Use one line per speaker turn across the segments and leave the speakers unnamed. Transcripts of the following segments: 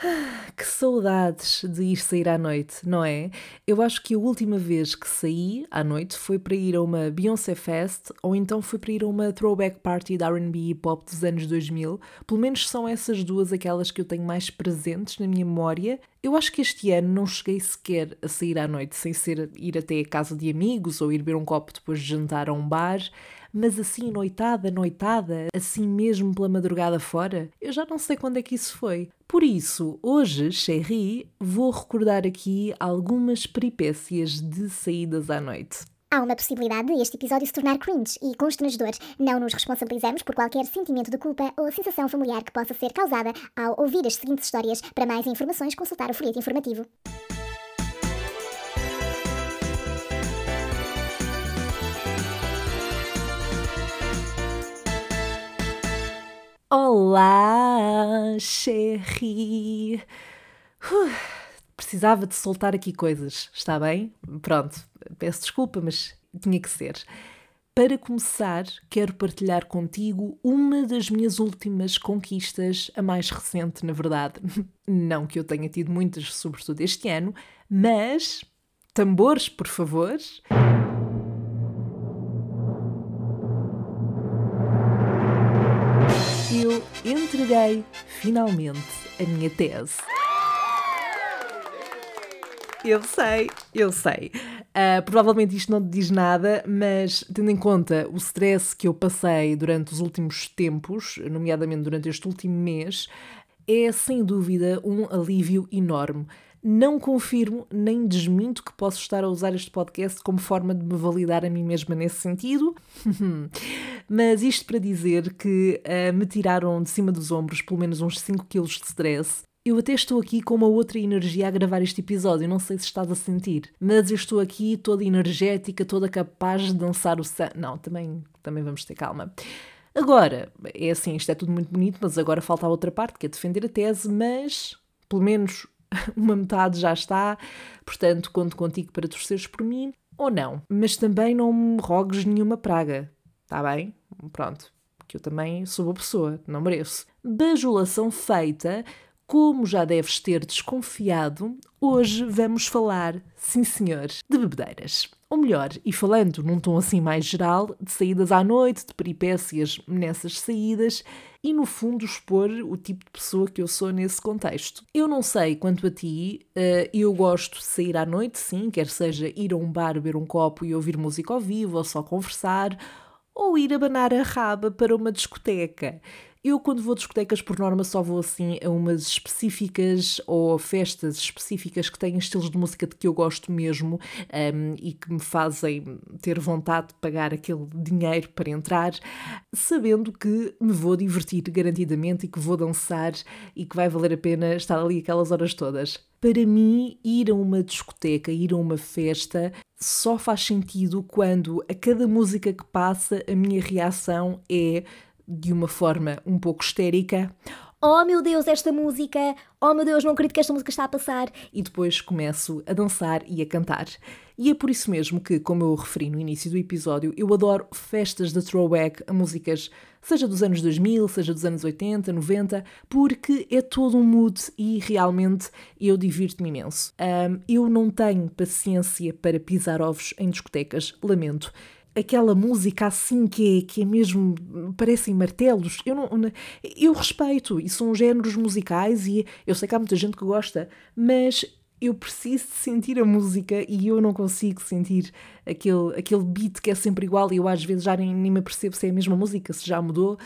Que saudades de ir sair à noite, não é? Eu acho que a última vez que saí à noite foi para ir a uma Beyoncé Fest ou então foi para ir a uma throwback party da RB e pop dos anos 2000. Pelo menos são essas duas aquelas que eu tenho mais presentes na minha memória. Eu acho que este ano não cheguei sequer a sair à noite sem ser ir até a casa de amigos ou ir beber um copo depois de jantar a um bar mas assim noitada, noitada, assim mesmo pela madrugada fora, eu já não sei quando é que isso foi. Por isso, hoje, Cherry, vou recordar aqui algumas peripécias de saídas à noite.
Há uma possibilidade de este episódio se tornar cringe e constrangedor. Não nos responsabilizamos por qualquer sentimento de culpa ou sensação familiar que possa ser causada ao ouvir as seguintes histórias. Para mais informações, consultar o folheto informativo.
Olá! Uh, precisava de soltar aqui coisas, está bem? Pronto, peço desculpa, mas tinha que ser. Para começar, quero partilhar contigo uma das minhas últimas conquistas, a mais recente, na verdade. Não que eu tenha tido muitas, sobretudo este ano, mas. Tambores, por favor. Entreguei finalmente a minha tese. Eu sei, eu sei. Uh, provavelmente isto não te diz nada, mas tendo em conta o stress que eu passei durante os últimos tempos, nomeadamente durante este último mês, é sem dúvida um alívio enorme. Não confirmo nem desminto que posso estar a usar este podcast como forma de me validar a mim mesma nesse sentido, mas isto para dizer que uh, me tiraram de cima dos ombros pelo menos uns 5 kg de stress. Eu até estou aqui com uma outra energia a gravar este episódio, não sei se estás a sentir, mas eu estou aqui toda energética, toda capaz de dançar o sangue. Não, também, também vamos ter calma. Agora, é assim, isto é tudo muito bonito, mas agora falta a outra parte, que é defender a tese, mas pelo menos uma metade já está, portanto conto contigo para torceres por mim ou não. Mas também não me rogues nenhuma praga, está bem? Pronto, que eu também sou boa pessoa, não mereço. Bajulação feita, como já deves ter desconfiado, hoje vamos falar, sim senhor, de bebedeiras. Ou melhor, e falando num tom assim mais geral, de saídas à noite, de peripécias nessas saídas e, no fundo, expor o tipo de pessoa que eu sou nesse contexto. Eu não sei quanto a ti, uh, eu gosto de sair à noite, sim, quer seja ir a um bar beber um copo e ouvir música ao vivo ou só conversar, ou ir abanar a raba para uma discoteca. Eu, quando vou a discotecas, por norma, só vou assim a umas específicas ou festas específicas que têm estilos de música de que eu gosto mesmo um, e que me fazem ter vontade de pagar aquele dinheiro para entrar, sabendo que me vou divertir garantidamente e que vou dançar e que vai valer a pena estar ali aquelas horas todas. Para mim, ir a uma discoteca, ir a uma festa, só faz sentido quando a cada música que passa a minha reação é de uma forma um pouco histérica.
Oh meu Deus, esta música! Oh meu Deus, não acredito que esta música está a passar!
E depois começo a dançar e a cantar. E é por isso mesmo que, como eu referi no início do episódio, eu adoro festas de throwback a músicas, seja dos anos 2000, seja dos anos 80, 90, porque é todo um mood e realmente eu divirto-me imenso. Um, eu não tenho paciência para pisar ovos em discotecas, lamento aquela música assim que é, que é mesmo, parecem martelos, eu não, eu respeito, e são géneros musicais e eu sei que há muita gente que gosta, mas eu preciso de sentir a música e eu não consigo sentir aquele, aquele beat que é sempre igual e eu às vezes já nem, nem me apercebo se é a mesma música, se já mudou.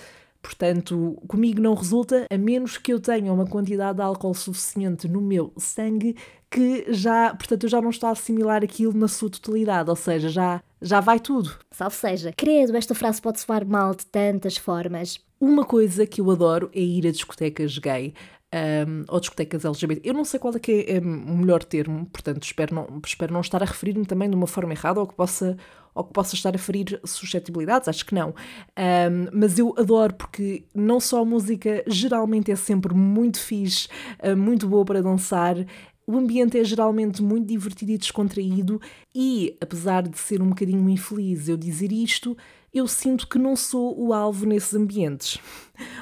Portanto, comigo não resulta, a menos que eu tenha uma quantidade de álcool suficiente no meu sangue que já, portanto, eu já não estou a assimilar aquilo na sua totalidade, ou seja, já, já vai tudo.
Salve seja, credo, esta frase pode soar mal de tantas formas.
Uma coisa que eu adoro é ir a discotecas gay. Um, ou discotecas LGBT. Eu não sei qual é que é, é o melhor termo, portanto espero não, espero não estar a referir-me também de uma forma errada ou que possa ou que possa estar a ferir suscetibilidades, acho que não. Um, mas eu adoro porque não só a música geralmente é sempre muito fixe, uh, muito boa para dançar, o ambiente é geralmente muito divertido e descontraído, e apesar de ser um bocadinho infeliz eu dizer isto, eu sinto que não sou o alvo nesses ambientes.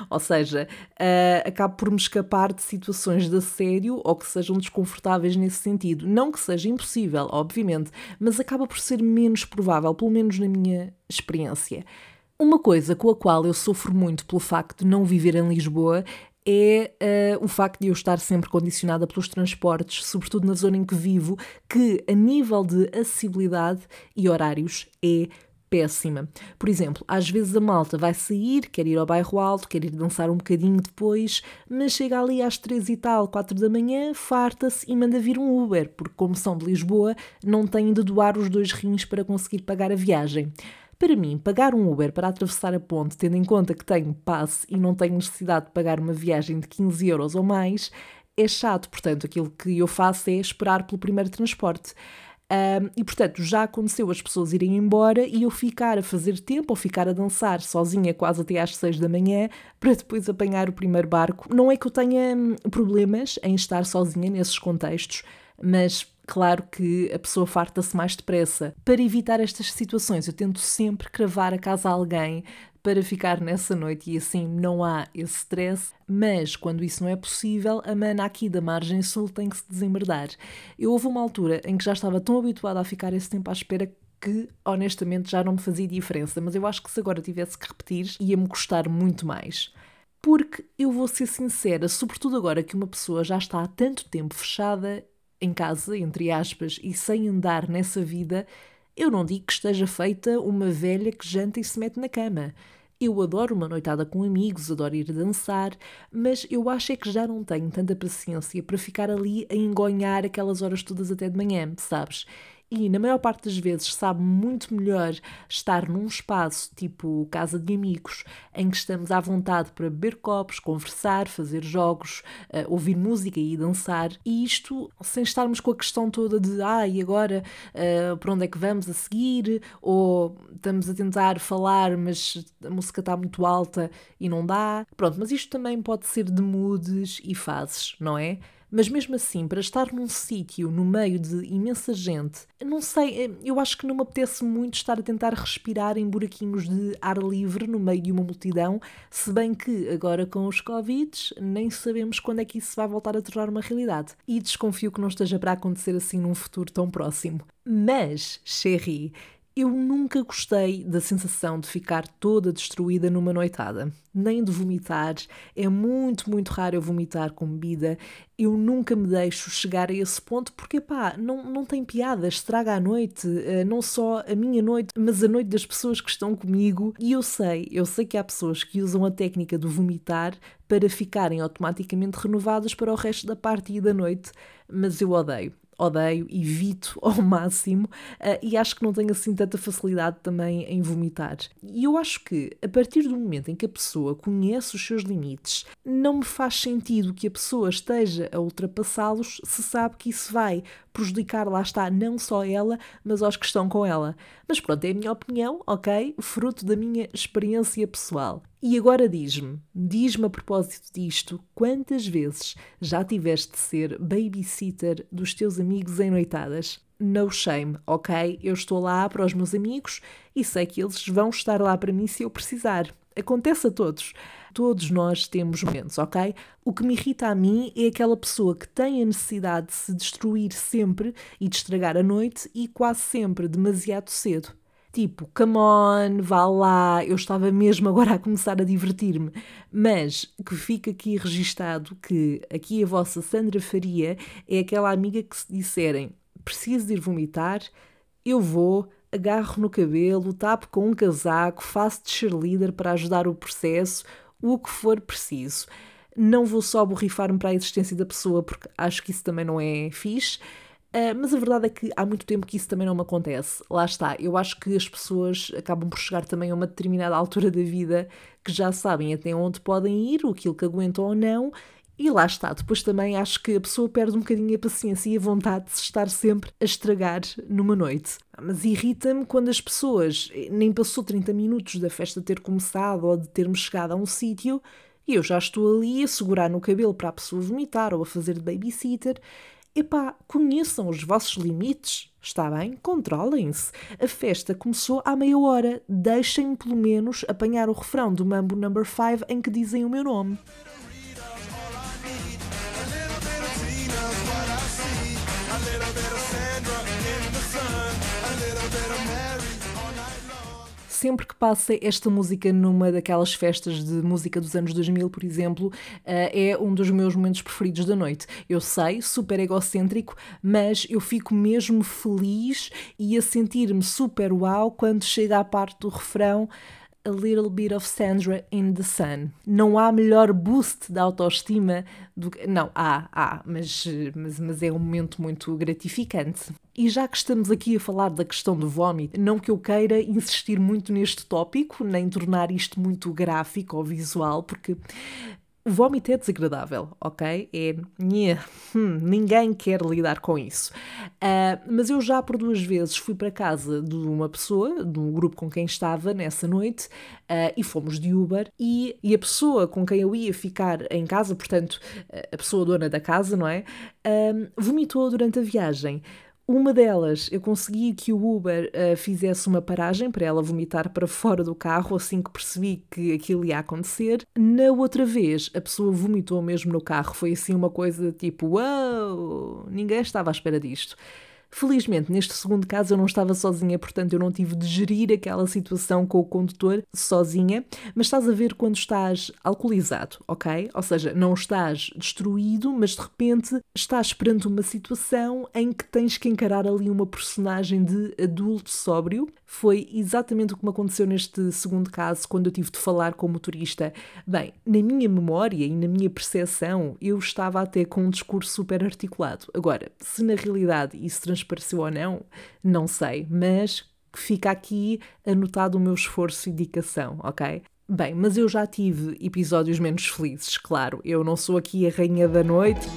ou seja, uh, acabo por me escapar de situações de assédio ou que sejam desconfortáveis nesse sentido. Não que seja impossível, obviamente, mas acaba por ser menos provável, pelo menos na minha experiência. Uma coisa com a qual eu sofro muito pelo facto de não viver em Lisboa é uh, o facto de eu estar sempre condicionada pelos transportes, sobretudo na zona em que vivo, que a nível de acessibilidade e horários é péssima. Por exemplo, às vezes a malta vai sair, quer ir ao bairro alto, quer ir dançar um bocadinho depois, mas chega ali às três e tal, quatro da manhã, farta-se e manda vir um Uber, porque como são de Lisboa, não têm de doar os dois rins para conseguir pagar a viagem. Para mim, pagar um Uber para atravessar a ponte, tendo em conta que tenho passe e não tenho necessidade de pagar uma viagem de 15 euros ou mais, é chato. Portanto, aquilo que eu faço é esperar pelo primeiro transporte. Um, e portanto, já aconteceu as pessoas irem embora e eu ficar a fazer tempo ou ficar a dançar sozinha quase até às seis da manhã para depois apanhar o primeiro barco. Não é que eu tenha hum, problemas em estar sozinha nesses contextos, mas claro que a pessoa farta-se mais depressa. Para evitar estas situações, eu tento sempre cravar a casa a alguém para ficar nessa noite e assim não há esse stress, mas quando isso não é possível, a mana aqui da margem sul tem que se desembardar. Eu houve uma altura em que já estava tão habituada a ficar esse tempo à espera que honestamente já não me fazia diferença, mas eu acho que se agora tivesse que repetir ia-me custar muito mais. Porque eu vou ser sincera, sobretudo agora que uma pessoa já está há tanto tempo fechada em casa, entre aspas, e sem andar nessa vida, eu não digo que esteja feita uma velha que janta e se mete na cama. Eu adoro uma noitada com amigos, adoro ir dançar, mas eu acho é que já não tenho tanta paciência para ficar ali a engonhar aquelas horas todas até de manhã, sabes? E, na maior parte das vezes, sabe muito melhor estar num espaço tipo casa de amigos, em que estamos à vontade para beber copos, conversar, fazer jogos, uh, ouvir música e dançar, e isto sem estarmos com a questão toda de ah, e agora uh, para onde é que vamos a seguir? Ou estamos a tentar falar, mas a música está muito alta e não dá. Pronto, mas isto também pode ser de moods e fases, não é? Mas mesmo assim, para estar num sítio no meio de imensa gente, não sei, eh, eu acho que não me apetece muito estar a tentar respirar em buraquinhos de ar livre no meio de uma multidão, se bem que agora com os Covids nem sabemos quando é que isso vai voltar a tornar uma realidade. E desconfio que não esteja para acontecer assim num futuro tão próximo. Mas, Sherry, eu nunca gostei da sensação de ficar toda destruída numa noitada, nem de vomitar. É muito, muito raro eu vomitar com bebida. Eu nunca me deixo chegar a esse ponto porque, pá, não, não tem piada, estraga a noite, eh, não só a minha noite, mas a noite das pessoas que estão comigo. E eu sei, eu sei que há pessoas que usam a técnica do vomitar para ficarem automaticamente renovadas para o resto da parte e da noite, mas eu odeio odeio, evito ao máximo uh, e acho que não tenho assim tanta facilidade também em vomitar. E eu acho que a partir do momento em que a pessoa conhece os seus limites, não me faz sentido que a pessoa esteja a ultrapassá-los se sabe que isso vai prejudicar, lá está, não só ela, mas aos que estão com ela. Mas pronto, é a minha opinião, ok? Fruto da minha experiência pessoal. E agora diz-me, diz-me a propósito disto, quantas vezes já tiveste de ser babysitter dos teus amigos em noitadas? No shame, ok? Eu estou lá para os meus amigos e sei que eles vão estar lá para mim se eu precisar. Acontece a todos. Todos nós temos momentos, ok? O que me irrita a mim é aquela pessoa que tem a necessidade de se destruir sempre e de estragar a noite e quase sempre demasiado cedo. Tipo, come on, vá lá, eu estava mesmo agora a começar a divertir-me. Mas que fica aqui registado que aqui a vossa Sandra Faria é aquela amiga que se disserem preciso de ir vomitar, eu vou, agarro no cabelo, tapo com um casaco, faço de cheerleader para ajudar o processo, o que for preciso. Não vou só borrifar-me para a existência da pessoa, porque acho que isso também não é fixe. Uh, mas a verdade é que há muito tempo que isso também não me acontece. Lá está, eu acho que as pessoas acabam por chegar também a uma determinada altura da vida que já sabem até onde podem ir, aquilo que aguentam ou não, e lá está. Depois também acho que a pessoa perde um bocadinho a paciência e a vontade de se estar sempre a estragar numa noite. Mas irrita-me quando as pessoas nem passou 30 minutos da festa ter começado ou de termos chegado a um sítio e eu já estou ali a segurar no cabelo para a pessoa vomitar ou a fazer de babysitter. Epá, conheçam os vossos limites. Está bem? Controlem-se. A festa começou há meia hora. Deixem-me, pelo menos, apanhar o refrão do Mambo Number 5 em que dizem o meu nome. Sempre que passa esta música numa daquelas festas de música dos anos 2000, por exemplo, eh, é um dos meus momentos preferidos da noite. Eu sei, super egocêntrico, mas eu fico mesmo feliz e a sentir-me super uau quando chega à parte do refrão. A Little Bit of Sandra in the Sun. Não há melhor boost da autoestima do que. Não, há, há, mas, mas, mas é um momento muito gratificante. E já que estamos aqui a falar da questão do vómito, não que eu queira insistir muito neste tópico, nem tornar isto muito gráfico ou visual, porque o vómito é desagradável, ok? É. Hum, ninguém quer lidar com isso. Uh, mas eu já por duas vezes fui para casa de uma pessoa, de um grupo com quem estava nessa noite, uh, e fomos de Uber. E, e, a pessoa com quem eu ia ficar em casa, portanto, a pessoa dona da casa, não é? Uh, vomitou durante a viagem. Uma delas, eu consegui que o Uber uh, fizesse uma paragem para ela vomitar para fora do carro assim que percebi que aquilo ia acontecer. Na outra vez, a pessoa vomitou mesmo no carro. Foi assim uma coisa tipo: Uau! Wow! Ninguém estava à espera disto. Felizmente, neste segundo caso, eu não estava sozinha, portanto, eu não tive de gerir aquela situação com o condutor sozinha. Mas estás a ver quando estás alcoolizado, ok? Ou seja, não estás destruído, mas de repente estás perante uma situação em que tens que encarar ali uma personagem de adulto sóbrio. Foi exatamente o que me aconteceu neste segundo caso, quando eu tive de falar com o motorista. Bem, na minha memória e na minha percepção, eu estava até com um discurso super articulado. Agora, se na realidade isso transpareceu ou não, não sei, mas fica aqui anotado o meu esforço e dedicação, ok? Bem, mas eu já tive episódios menos felizes, claro. Eu não sou aqui a rainha da noite.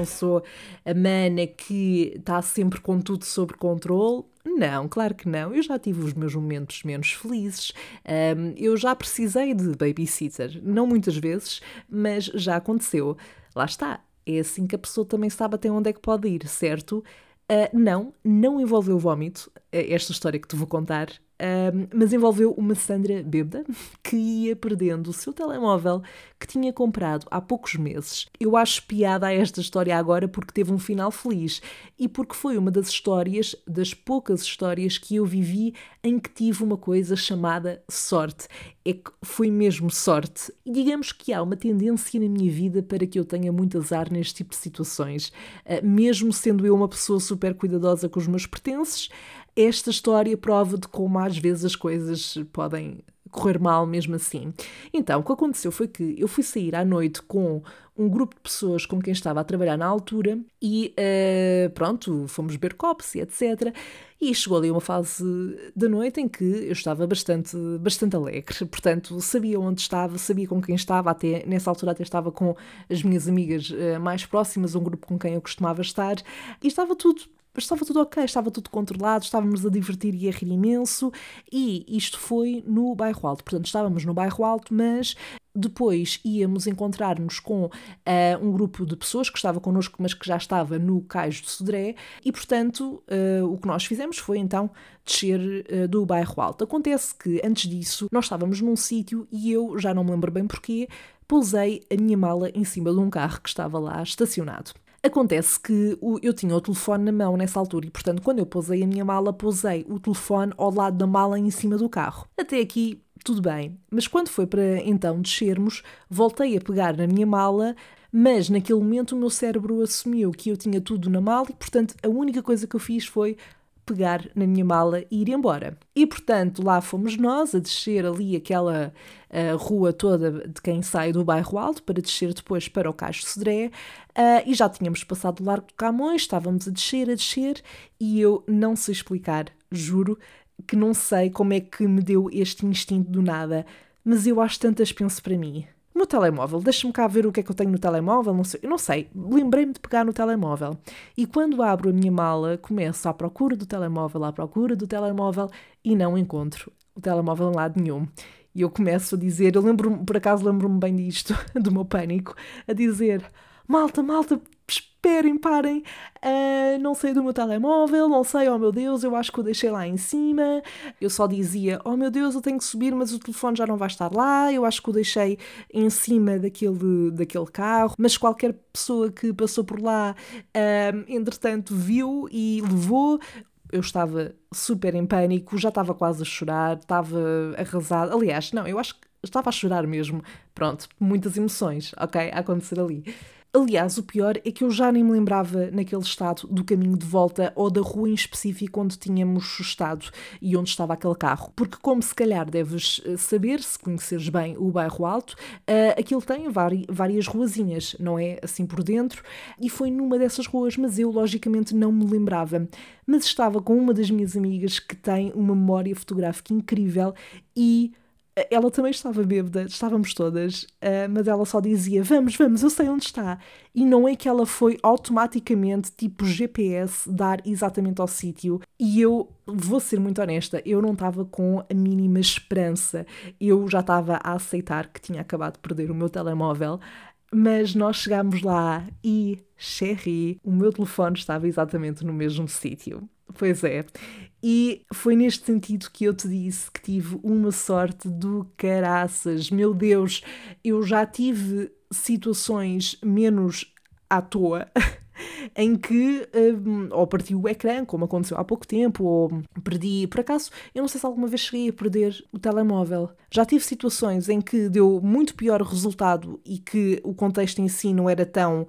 Não sou a mana que está sempre com tudo sob controle. Não, claro que não. Eu já tive os meus momentos menos felizes. Um, eu já precisei de babysitter. Não muitas vezes, mas já aconteceu. Lá está. É assim que a pessoa também sabe até onde é que pode ir, certo? Uh, não, não envolveu vómito, esta história que te vou contar, uh, mas envolveu uma Sandra bêbada que ia perdendo o seu telemóvel que tinha comprado há poucos meses. Eu acho piada a esta história agora porque teve um final feliz e porque foi uma das histórias, das poucas histórias que eu vivi em que tive uma coisa chamada sorte. É que foi mesmo sorte. E digamos que há uma tendência na minha vida para que eu tenha muito azar neste tipo de situações. Uh, mesmo sendo eu uma pessoa super cuidadosa com os meus pertences, esta história prova de como às vezes as coisas podem correr mal mesmo assim. Então, o que aconteceu foi que eu fui sair à noite com um grupo de pessoas com quem estava a trabalhar na altura e uh, pronto, fomos beber copos e etc. E chegou ali uma fase da noite em que eu estava bastante, bastante alegre, portanto sabia onde estava, sabia com quem estava, até nessa altura até estava com as minhas amigas uh, mais próximas, um grupo com quem eu costumava estar, e estava tudo mas estava tudo ok, estava tudo controlado, estávamos a divertir e a rir imenso, e isto foi no bairro alto. Portanto, estávamos no bairro alto, mas depois íamos encontrar-nos com uh, um grupo de pessoas que estava connosco, mas que já estava no Cais de Sodré, e portanto uh, o que nós fizemos foi então descer uh, do bairro alto. Acontece que antes disso nós estávamos num sítio e eu já não me lembro bem porquê, pousei a minha mala em cima de um carro que estava lá estacionado. Acontece que eu tinha o telefone na mão nessa altura e, portanto, quando eu pousei a minha mala, pousei o telefone ao lado da mala em cima do carro. Até aqui, tudo bem. Mas quando foi para então descermos, voltei a pegar na minha mala, mas naquele momento o meu cérebro assumiu que eu tinha tudo na mala e, portanto, a única coisa que eu fiz foi pegar na minha mala e ir embora. E portanto, lá fomos nós a descer ali aquela uh, rua toda de quem sai do bairro Alto para descer depois para o Cais de Sodré uh, e já tínhamos passado o Largo de Camões, estávamos a descer, a descer e eu não sei explicar, juro que não sei como é que me deu este instinto do nada, mas eu às tantas penso para mim no telemóvel, deixa-me cá ver o que é que eu tenho no telemóvel, não sei, eu não sei, lembrei-me de pegar no telemóvel. E quando abro a minha mala, começo à procura do telemóvel, à procura do telemóvel e não encontro o telemóvel em lado nenhum. E eu começo a dizer, eu lembro por acaso lembro-me bem disto, do meu pânico, a dizer: malta, malta, esperem, parem, uh, não sei do meu telemóvel, não sei, oh meu Deus, eu acho que o deixei lá em cima. Eu só dizia, oh meu Deus, eu tenho que subir, mas o telefone já não vai estar lá, eu acho que o deixei em cima daquele, daquele carro. Mas qualquer pessoa que passou por lá, uh, entretanto, viu e levou. Eu estava super em pânico, já estava quase a chorar, estava arrasada. Aliás, não, eu acho que estava a chorar mesmo. Pronto, muitas emoções, ok? A acontecer ali. Aliás, o pior é que eu já nem me lembrava, naquele estado, do caminho de volta ou da rua em específico onde tínhamos estado e onde estava aquele carro. Porque, como se calhar deves eh, saber, se conheceres bem o bairro Alto, uh, aquilo tem várias ruazinhas, não é? Assim por dentro. E foi numa dessas ruas, mas eu, logicamente, não me lembrava. Mas estava com uma das minhas amigas que tem uma memória fotográfica incrível e ela também estava bêbada, estávamos todas, uh, mas ela só dizia: Vamos, vamos, eu sei onde está. E não é que ela foi automaticamente, tipo GPS, dar exatamente ao sítio. E eu vou ser muito honesta, eu não estava com a mínima esperança. Eu já estava a aceitar que tinha acabado de perder o meu telemóvel. Mas nós chegámos lá e, Sherry, o meu telefone estava exatamente no mesmo sítio. Pois é. E foi neste sentido que eu te disse que tive uma sorte do caraças. Meu Deus, eu já tive situações menos à toa em que um, ou parti o ecrã, como aconteceu há pouco tempo, ou perdi, por acaso, eu não sei se alguma vez cheguei a perder o telemóvel. Já tive situações em que deu muito pior resultado e que o contexto em si não era tão uh,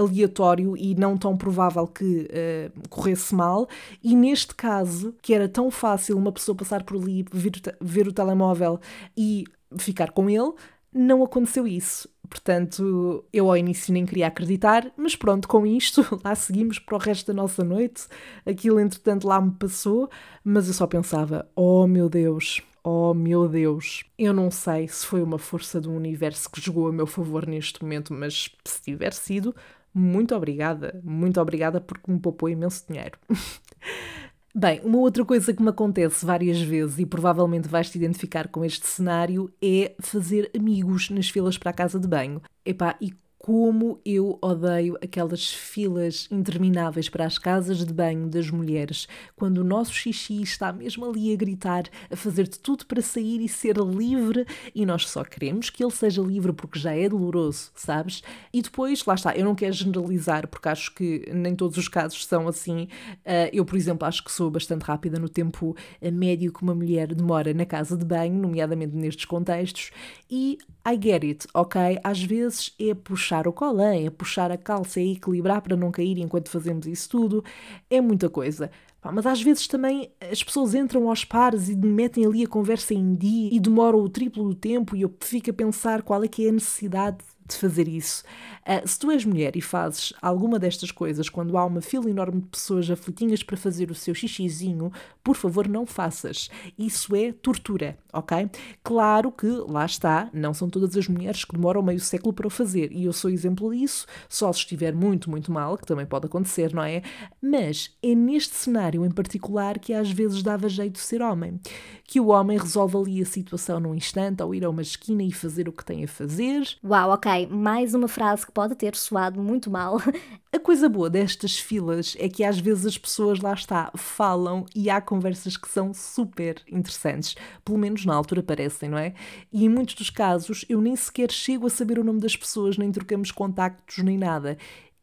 aleatório e não tão provável que uh, corresse mal, e neste caso, que era tão fácil uma pessoa passar por ali, ver, ver o telemóvel e ficar com ele, não aconteceu isso. Portanto, eu ao início nem queria acreditar, mas pronto, com isto, lá seguimos para o resto da nossa noite. Aquilo, entretanto, lá me passou, mas eu só pensava: oh meu Deus, oh meu Deus. Eu não sei se foi uma força do universo que jogou a meu favor neste momento, mas se tiver sido, muito obrigada, muito obrigada porque me poupou imenso dinheiro. Bem, uma outra coisa que me acontece várias vezes e provavelmente vais-te identificar com este cenário é fazer amigos nas filas para a casa de banho. Epá, e como eu odeio aquelas filas intermináveis para as casas de banho das mulheres, quando o nosso xixi está mesmo ali a gritar, a fazer de tudo para sair e ser livre, e nós só queremos que ele seja livre porque já é doloroso, sabes? E depois, lá está, eu não quero generalizar porque acho que nem todos os casos são assim. Uh, eu, por exemplo, acho que sou bastante rápida no tempo médio que uma mulher demora na casa de banho, nomeadamente nestes contextos, e I get it, ok? Às vezes é puxar puxar o colã, é puxar a calça, é equilibrar para não cair enquanto fazemos isso tudo, é muita coisa. Mas às vezes também as pessoas entram aos pares e metem ali a conversa em dia e demoram o triplo do tempo e eu fico a pensar qual é que é a necessidade de fazer isso. Uh, se tu és mulher e fazes alguma destas coisas quando há uma fila enorme de pessoas aflitinhas para fazer o seu xixizinho, por favor, não faças. Isso é tortura, ok? Claro que, lá está, não são todas as mulheres que demoram meio século para o fazer, e eu sou exemplo disso, só se estiver muito, muito mal, que também pode acontecer, não é? Mas é neste cenário em particular que às vezes dava jeito de ser homem. Que o homem resolve ali a situação num instante, ao ir a uma esquina e fazer o que tem a fazer.
Uau, ok mais uma frase que pode ter soado muito mal.
A coisa boa destas filas é que às vezes as pessoas lá está, falam e há conversas que são super interessantes. Pelo menos na altura parecem, não é? E em muitos dos casos eu nem sequer chego a saber o nome das pessoas, nem trocamos contactos nem nada.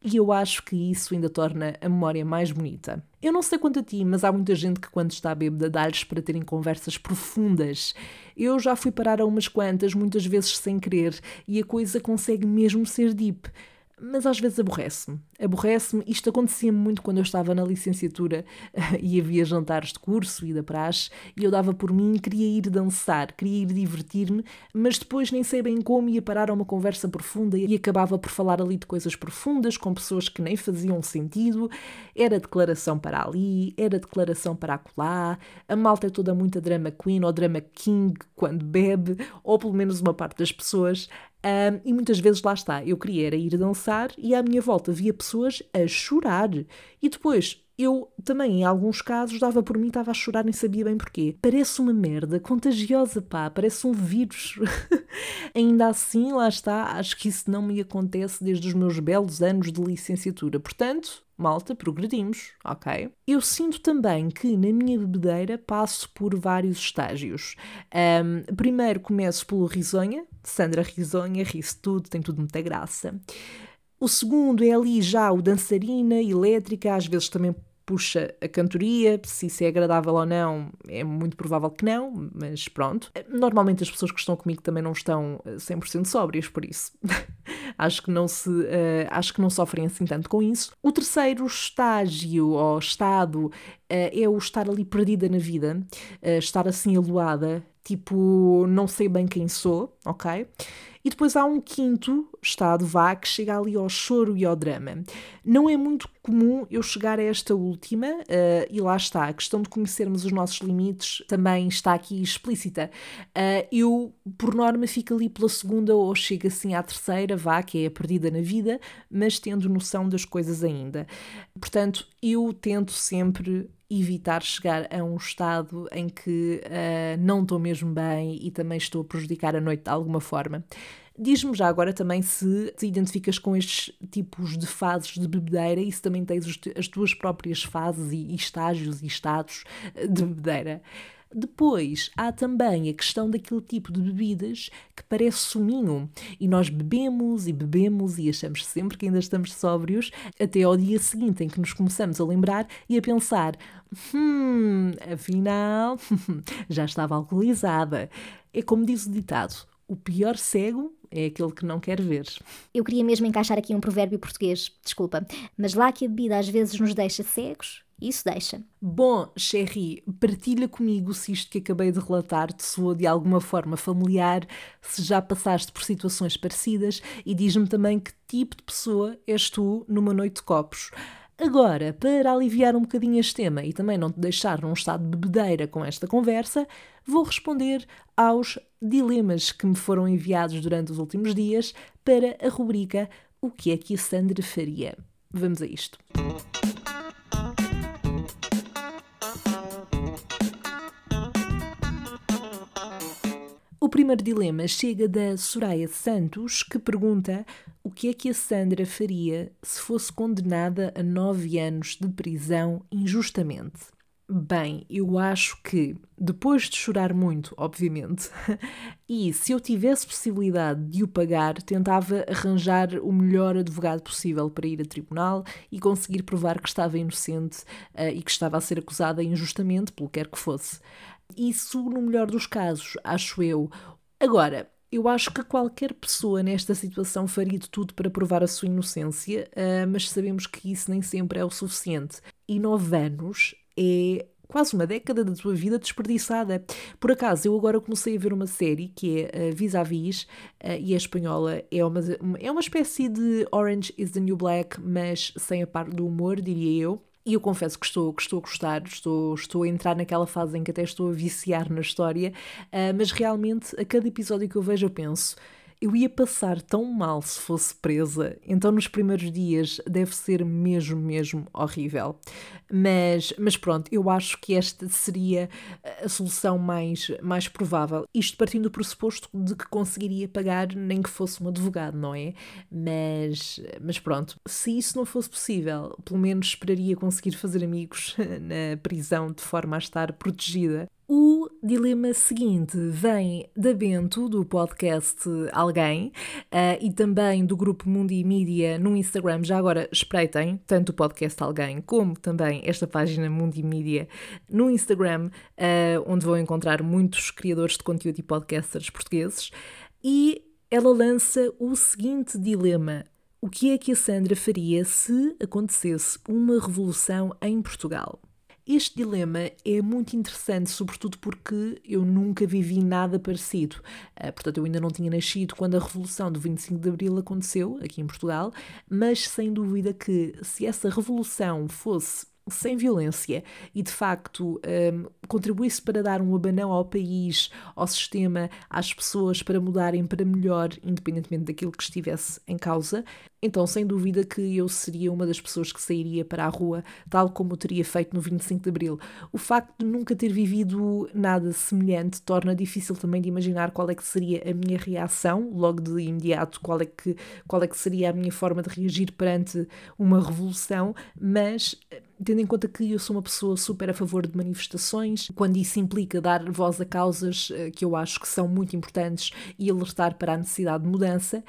E eu acho que isso ainda torna a memória mais bonita. Eu não sei quanto a ti, mas há muita gente que, quando está bêbada, dá-lhes para terem conversas profundas. Eu já fui parar a umas quantas, muitas vezes sem querer, e a coisa consegue mesmo ser deep mas às vezes aborrece-me. Aborrece-me. Isto acontecia-me muito quando eu estava na licenciatura e havia jantares de curso e da praxe e eu dava por mim, queria ir dançar, queria ir divertir-me, mas depois nem sei bem como ia parar a uma conversa profunda e acabava por falar ali de coisas profundas com pessoas que nem faziam sentido. Era declaração para ali, era declaração para acolá. A malta é toda muita drama queen ou drama king quando bebe, ou pelo menos uma parte das pessoas. Um, e muitas vezes lá está, eu queria era ir dançar e à minha volta via pessoas a chorar. E depois eu também, em alguns casos, dava por mim, estava a chorar, nem sabia bem porquê. Parece uma merda contagiosa, pá, parece um vírus. Ainda assim, lá está, acho que isso não me acontece desde os meus belos anos de licenciatura. Portanto, malta, progredimos, ok? Eu sinto também que na minha bebedeira passo por vários estágios. Um, primeiro começo pelo risonha, Sandra Risonha, ri-se tudo, tem tudo muita graça. O segundo é ali já o dançarina, elétrica, às vezes também puxa a cantoria, se isso é agradável ou não, é muito provável que não, mas pronto. Normalmente as pessoas que estão comigo também não estão 100% eh, sóbrias, por isso acho que não se uh, acho que não sofrem assim tanto com isso. O terceiro estágio ou estado uh, é o estar ali perdida na vida, uh, estar assim aluada, tipo, não sei bem quem sou, ok? E depois há um quinto estado, vá, que chega ali ao choro e ao drama. Não é muito comum eu chegar a esta última, uh, e lá está, a questão de conhecermos os nossos limites também está aqui explícita. Uh, eu, por norma, fico ali pela segunda ou chego assim à terceira, vá, que é a perdida na vida, mas tendo noção das coisas ainda. Portanto, eu tento sempre evitar chegar a um estado em que uh, não estou mesmo bem e também estou a prejudicar a noite de alguma forma. Diz-me já agora também se te identificas com estes tipos de fases de bebedeira e se também tens as tuas próprias fases e estágios e estados de bebedeira. Depois há também a questão daquele tipo de bebidas que parece suminho e nós bebemos e bebemos e achamos sempre que ainda estamos sóbrios até ao dia seguinte em que nos começamos a lembrar e a pensar: hum, afinal já estava alcoolizada. É como diz o ditado: o pior cego é aquele que não quer ver.
Eu queria mesmo encaixar aqui um provérbio português, desculpa, mas lá que a bebida às vezes nos deixa cegos, isso deixa.
Bom, Sherry, partilha comigo se isto que acabei de relatar te soou de alguma forma familiar, se já passaste por situações parecidas e diz-me também que tipo de pessoa és tu numa noite de copos. Agora, para aliviar um bocadinho este tema e também não te deixar num estado de bebedeira com esta conversa, vou responder aos dilemas que me foram enviados durante os últimos dias para a rubrica O que é que a Sandra faria? Vamos a isto. primeiro dilema chega da Soraya Santos, que pergunta o que é que a Sandra faria se fosse condenada a nove anos de prisão injustamente. Bem, eu acho que depois de chorar muito, obviamente, e se eu tivesse possibilidade de o pagar, tentava arranjar o melhor advogado possível para ir a tribunal e conseguir provar que estava inocente uh, e que estava a ser acusada injustamente, pelo que quer que fosse. Isso, no melhor dos casos, acho eu. Agora, eu acho que qualquer pessoa nesta situação faria de tudo para provar a sua inocência, uh, mas sabemos que isso nem sempre é o suficiente. E nove anos é quase uma década da tua vida desperdiçada. Por acaso, eu agora comecei a ver uma série que é uh, Vis-a-Vis uh, e é espanhola. É uma, é uma espécie de Orange is the New Black, mas sem a parte do humor, diria eu. E eu confesso que estou, que estou a gostar, estou, estou a entrar naquela fase em que até estou a viciar na história, uh, mas realmente a cada episódio que eu vejo eu penso eu ia passar tão mal se fosse presa, então nos primeiros dias deve ser mesmo, mesmo horrível. Mas, mas pronto, eu acho que esta seria a solução mais, mais provável. Isto partindo do pressuposto de que conseguiria pagar nem que fosse um advogado, não é? Mas, mas pronto, se isso não fosse possível, pelo menos esperaria conseguir fazer amigos na prisão de forma a estar protegida o dilema seguinte vem da Bento, do podcast Alguém, uh, e também do grupo Mundi Mídia no Instagram. Já agora espreitem tanto o podcast Alguém como também esta página Mundi Mídia no Instagram, uh, onde vão encontrar muitos criadores de conteúdo e podcasters portugueses. E ela lança o seguinte dilema: o que é que a Sandra faria se acontecesse uma revolução em Portugal? Este dilema é muito interessante, sobretudo porque eu nunca vivi nada parecido. Uh, portanto, eu ainda não tinha nascido quando a Revolução do 25 de Abril aconteceu aqui em Portugal, mas sem dúvida que se essa revolução fosse sem violência e de facto um, contribuísse para dar um abanão ao país, ao sistema, às pessoas para mudarem para melhor, independentemente daquilo que estivesse em causa, então sem dúvida que eu seria uma das pessoas que sairia para a rua, tal como eu teria feito no 25 de Abril. O facto de nunca ter vivido nada semelhante torna difícil também de imaginar qual é que seria a minha reação, logo de imediato, qual é que, qual é que seria a minha forma de reagir perante uma revolução, mas tendo em conta que eu sou uma pessoa super a favor de manifestações, quando isso implica dar voz a causas eh, que eu acho que são muito importantes e alertar para a necessidade de mudança,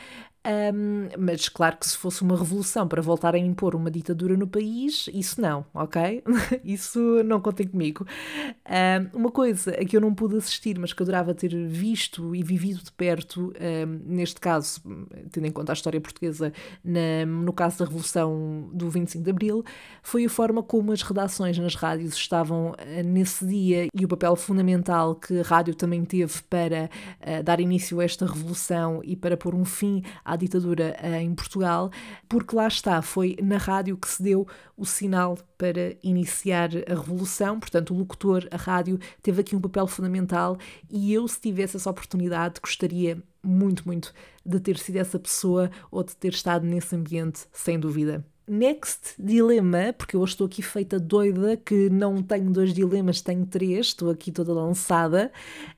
um, mas claro que se fosse uma revolução para voltar a impor uma ditadura no país, isso não, ok? isso não contem comigo. Um, uma coisa a que eu não pude assistir, mas que adorava ter visto e vivido de perto, um, neste caso, tendo em conta a história portuguesa, na, no caso da Revolução do 25 de Abril, foi a forma como as redações nas rádios estavam ah, nesse dia e o papel fundamental que a rádio também teve para uh, dar início a esta revolução e para pôr um fim à à ditadura eh, em Portugal, porque lá está, foi na rádio que se deu o sinal para iniciar a revolução, portanto, o locutor, a rádio, teve aqui um papel fundamental e eu, se tivesse essa oportunidade, gostaria muito, muito de ter sido essa pessoa ou de ter estado nesse ambiente, sem dúvida. Next dilema, porque eu estou aqui feita doida que não tenho dois dilemas, tenho três, estou aqui toda lançada,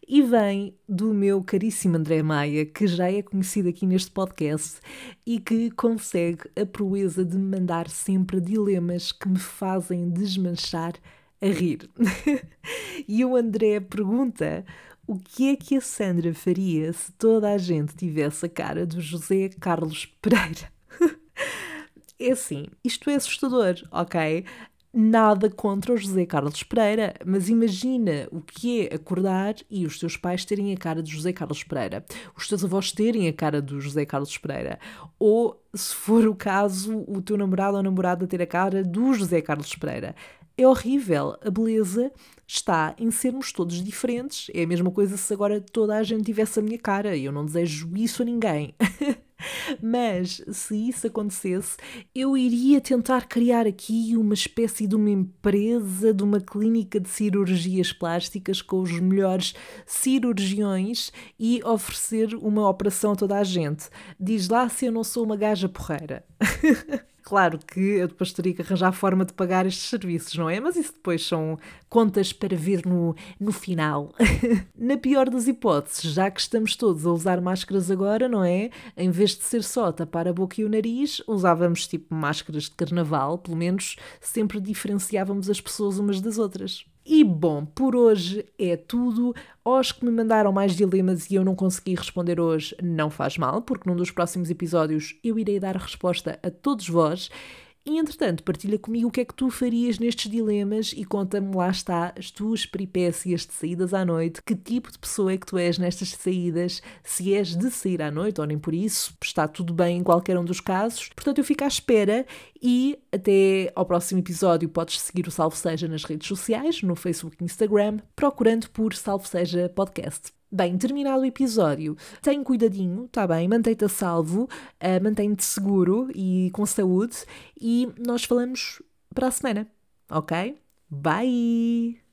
e vem do meu caríssimo André Maia, que já é conhecido aqui neste podcast e que consegue a proeza de me mandar sempre dilemas que me fazem desmanchar a rir. e o André pergunta o que é que a Sandra faria se toda a gente tivesse a cara do José Carlos Pereira? É assim, isto é assustador, ok? Nada contra o José Carlos Pereira, mas imagina o que é acordar e os teus pais terem a cara de José Carlos Pereira, os teus avós terem a cara do José Carlos Pereira, ou, se for o caso, o teu namorado ou namorada ter a cara do José Carlos Pereira. É horrível. A beleza está em sermos todos diferentes. É a mesma coisa se agora toda a gente tivesse a minha cara. Eu não desejo isso a ninguém. Mas se isso acontecesse, eu iria tentar criar aqui uma espécie de uma empresa, de uma clínica de cirurgias plásticas com os melhores cirurgiões e oferecer uma operação a toda a gente. Diz lá se eu não sou uma gaja porreira. Claro que eu depois teria que arranjar forma de pagar estes serviços, não é? Mas isso depois são contas para ver no, no final. Na pior das hipóteses, já que estamos todos a usar máscaras agora, não é? Em vez de ser só tapar a boca e o nariz, usávamos tipo máscaras de carnaval, pelo menos sempre diferenciávamos as pessoas umas das outras. E bom, por hoje é tudo. Aos que me mandaram mais dilemas e eu não consegui responder hoje, não faz mal, porque num dos próximos episódios eu irei dar resposta a todos vós. E entretanto, partilha comigo o que é que tu farias nestes dilemas e conta-me, lá está, as tuas peripécias de saídas à noite, que tipo de pessoa é que tu és nestas saídas, se és de sair à noite ou nem por isso, está tudo bem em qualquer um dos casos. Portanto, eu fico à espera e até ao próximo episódio podes seguir o Salve Seja nas redes sociais, no Facebook e Instagram, procurando por Salve Seja Podcast. Bem, terminado o episódio, tem cuidadinho, tá bem? Mantém-te a salvo, uh, mantém-te seguro e com saúde e nós falamos para a semana, ok? Bye!